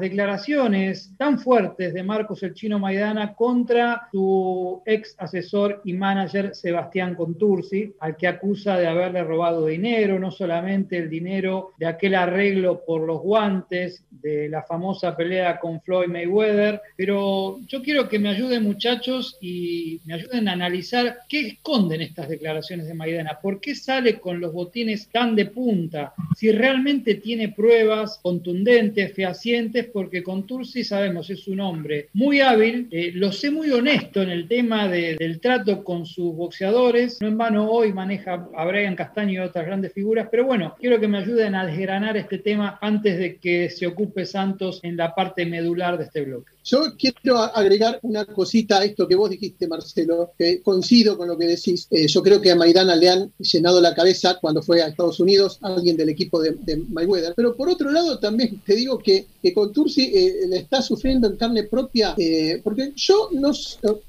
declaraciones tan fuertes de Marcos el Chino Maidana contra su ex asesor y manager Sebastián Contursi, al que acusa de haberle robado dinero, no solamente el dinero de aquel arreglo por los guantes de la famosa pelea con Floyd Mayweather, pero yo quiero que me ayuden muchachos y me ayuden a analizar qué esconden estas declaraciones de Maidana, por qué sale con los botines tan de punta, si realmente tiene pruebas contundentes, fehacientes, porque Contursi sabemos es un hombre muy hábil, eh, lo sé muy honesto en el tema del trato con sus boxeadores, no en vano hoy maneja a Brian Castaño y otras grandes figuras, pero bueno, quiero que me ayuden a desgranar este tema antes de que se ocupe Santos en la parte medular de este bloque. Yo quiero agregar una cosita a esto que vos dijiste, Marcelo, que coincido con lo que decís. Eh, yo creo que a Maidana le han llenado la cabeza cuando fue a Estados Unidos, alguien del equipo de, Mayweather. Pero por otro lado, también te digo que, que con Tursi eh, le está sufriendo en carne propia, eh, porque yo no,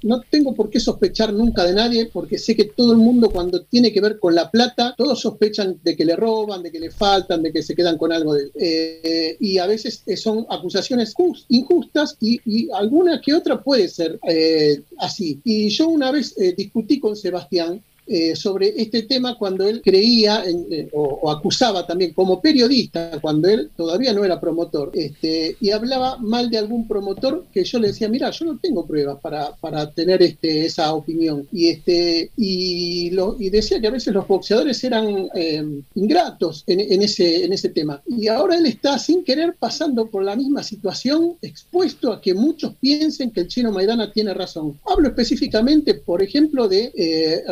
no tengo por qué sospechar nunca de nadie, porque sé que todo el mundo cuando tiene que ver con la plata, todos sospechan de que le roban, de que le faltan, de que se quedan con algo de... y a veces son acusaciones injustas y alguna que otra puede ser eh, así. Y yo una vez eh, discutí con Sebastián eh, sobre este tema cuando él creía eh, o, acusaba también como periodista, cuando él todavía no era promotor, este, y hablaba mal de algún promotor que yo le decía, mira, yo no tengo pruebas para, para tener este, esa opinión. Y, este, y, lo, y decía que a veces los boxeadores eran em, ingratos en, en, ese, en ese tema. Y ahora él está sin querer pasando por la misma situación, expuesto a que muchos piensen que el chino Maidana tiene razón. Hablo específicamente, por ejemplo, de eh,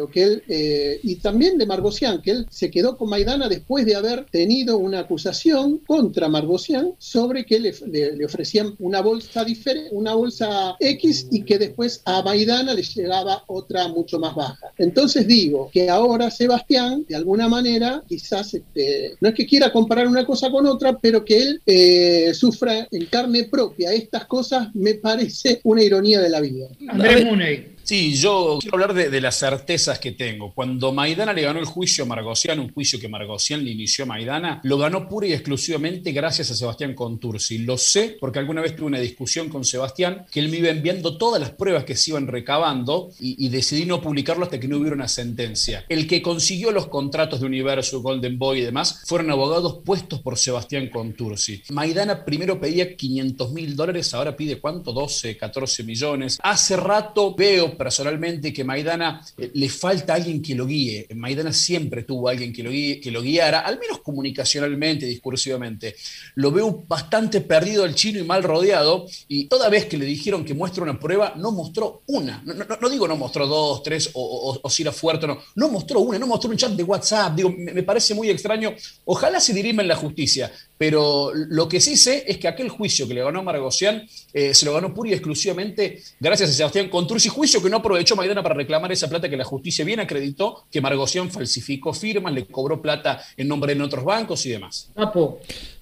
Rivero que él, eh, y también de Margosian, que él se quedó con Maidana después de haber tenido una acusación contra Margosian sobre que le, ofrecían una bolsa diferente, una bolsa X y que después a Maidana le llegaba otra mucho más baja. Entonces digo que ahora Sebastián, de alguna manera, quizás este, no es que quiera comparar una cosa con otra, pero que él eh, sufra en carne propia estas cosas me parece una ironía de la vida. Andrés Muney. Sí, yo quiero hablar de, las certezas que tengo. Cuando Maidana le ganó el juicio a Margosian, un juicio que Margosian le inició a Maidana, lo ganó pura y exclusivamente gracias a Sebastián Contursi. Lo sé porque alguna vez tuve una discusión con Sebastián que él me iba enviando todas las pruebas que se iban recabando y, decidí no publicarlo hasta que no hubiera una sentencia. El que consiguió los contratos de Universo, Golden Boy y demás fueron abogados puestos por Sebastián Contursi. Maidana primero pedía 500 mil dólares, ahora pide cuánto? 12, 14 millones. Hace rato veo personalmente que Maidana eh, le falta alguien que lo guíe. Maidana siempre tuvo alguien que lo, que lo guiara, al menos comunicacionalmente, discursivamente. Lo veo bastante perdido el chino y mal rodeado, y toda vez que le dijeron que muestre una prueba, no mostró una. No, digo no mostró dos, tres o, si era fuerte o no. No mostró una, no mostró un chat de WhatsApp. Digo, me, parece muy extraño. Ojalá se dirima en la justicia, pero lo que sí sé es que aquel juicio que le ganó Margosian eh, se lo ganó pura y exclusivamente gracias a Sebastián Contursi, juicio que no aprovechó Maidana para reclamar esa plata que la justicia bien acreditó que Margosian falsificó firmas, le cobró plata en nombre de otros bancos y demás.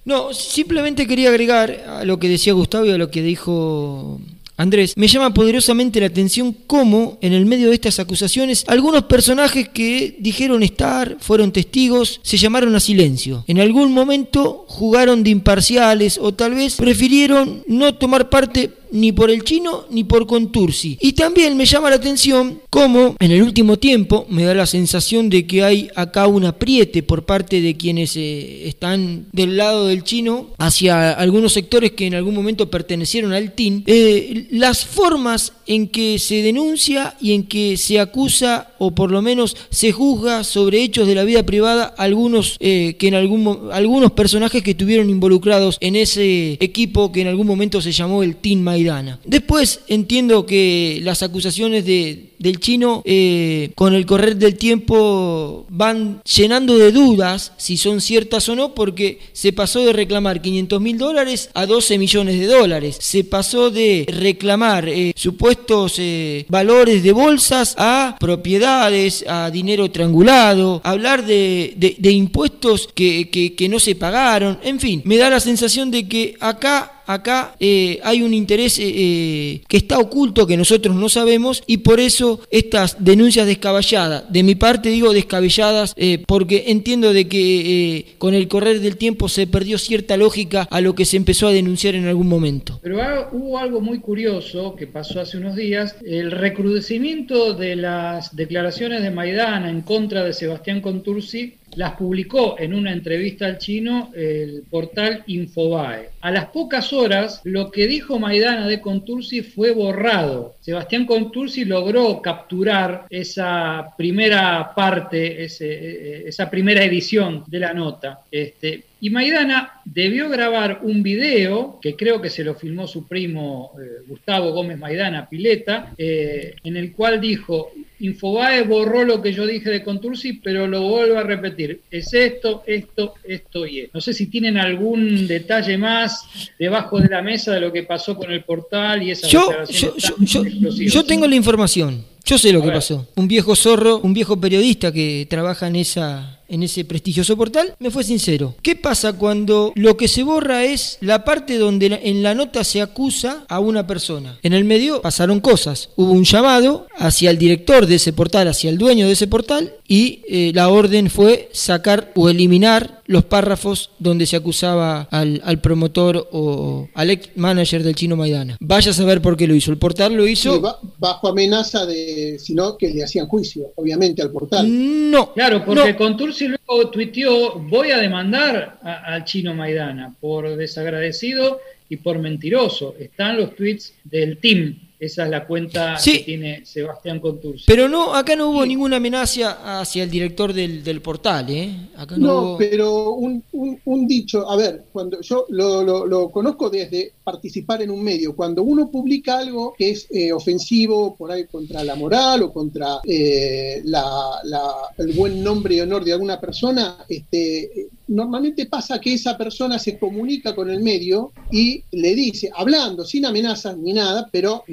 No, simplemente quería agregar a lo que decía Gustavo y a lo que dijo Andrés, me llama poderosamente la atención cómo, en el medio de estas acusaciones, algunos personajes que dijeron estar, fueron testigos, se llamaron a silencio. En algún momento jugaron de imparciales o tal vez prefirieron no tomar parte ni por el chino ni por Contursi. Y también me llama la atención cómo en el último tiempo me da la sensación de que hay acá un apriete por parte de quienes eh, están del lado del chino hacia algunos sectores que en algún momento pertenecieron al TIN. Eh, las formas en que se denuncia y en que se acusa o por lo menos se juzga sobre hechos de la vida privada algunos eh, que en algún algunos personajes que estuvieron involucrados en ese equipo que en algún momento se llamó el Team Maidana. Después entiendo que las acusaciones de, del chino eh, con el correr del tiempo van llenando de dudas si son ciertas o no porque se pasó de reclamar 500 mil dólares a 12 millones de dólares. Se pasó de reclamar eh, supuestos eh, valores de bolsas a propiedades, a dinero triangulado, hablar de, de, impuestos que, que, que no se pagaron. En fin, me da la sensación de que acá acá eh, hay un interés eh, eh, que está oculto, que nosotros no sabemos, y por eso estas denuncias descabelladas, de mi parte digo descabelladas, porque entiendo de que con el correr del tiempo se perdió cierta lógica a lo que se empezó a denunciar en algún momento. Pero hubo algo muy curioso que pasó hace unos días, el recrudecimiento de las declaraciones de Maidana en contra de Sebastián Contursi las publicó en una entrevista al chino el portal Infobae. A las pocas horas, lo que dijo Maidana de Contursi fue borrado. Sebastián Contursi logró capturar esa primera parte, esa primera edición de la nota. Este, y Maidana debió grabar un video, que creo que se lo filmó su primo eh, Gustavo Gómez Maidana Pileta, eh, en el cual dijo, Infobae borró lo que yo dije de Contursi, pero lo vuelvo a repetir. Es esto, esto, esto y esto. No sé si tienen algún detalle más debajo de la mesa de lo que pasó con el portal y esa yo, yo, yo, yo, tengo la información. Yo sé lo que pasó. Un viejo zorro, un viejo periodista que trabaja en esa en ese prestigioso portal, me fue sincero. ¿Qué pasa cuando lo que se borra es la parte donde en la nota se acusa a una persona? En el medio pasaron cosas. Hubo un llamado hacia el director de ese portal, hacia el dueño de ese portal, y eh, la orden fue sacar o eliminar los párrafos donde se acusaba al, promotor o al ex manager del chino Maidana. Vaya a saber por qué lo hizo. El portal lo hizo. bajo amenaza de, sino que le hacían juicio, obviamente, al portal. No. Claro, porque con Contursi luego tuiteó: Voy a demandar al chino Maidana por desagradecido y por mentiroso. Están los tweets del team esa es la cuenta que tiene Sebastián Contursi. Pero no, acá no hubo ninguna amenaza hacia el director del, portal, ¿eh? no, pero un, dicho, a ver, cuando yo lo, conozco desde participar en un medio, cuando uno publica algo que es eh, ofensivo por ahí contra la moral o contra eh, el buen nombre y honor de alguna persona, este, normalmente pasa que esa persona se comunica con el medio y le dice, hablando, sin amenazas ni nada, pero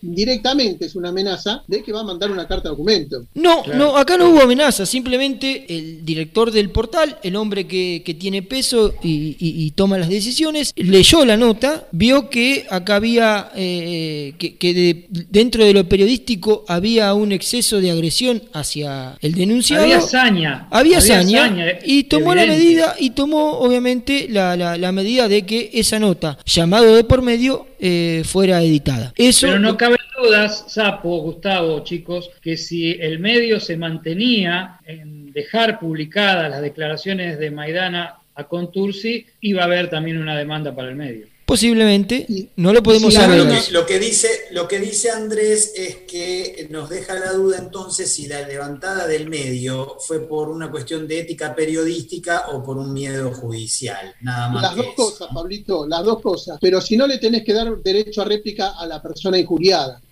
directamente es una amenaza de que va a mandar una carta de documento. No, no, acá no hubo amenaza, simplemente el director del portal, el hombre que, tiene peso y, toma las decisiones, leyó la nota, vio que acá había, eh, que, dentro de lo periodístico había un exceso de agresión hacia el denunciado. Había saña. Había, saña, y tomó la medida, y tomó obviamente la, la medida de que esa nota, llamado de por medio, eh, fuera editada. Eso, Pero no cabe dudas, Sapo, Gustavo, chicos, que si el medio se mantenía en dejar publicadas las declaraciones de Maidana a Contursi, iba a haber también una demanda para el medio. Posiblemente, no lo podemos saber. Lo que, dice, lo que dice Andrés es que nos deja la duda entonces si la levantada del medio fue por una cuestión de ética periodística o por un miedo judicial, nada más. Las dos cosas, Pablito, las dos cosas. Pero si no le tenés que dar derecho a réplica a la persona injuriada.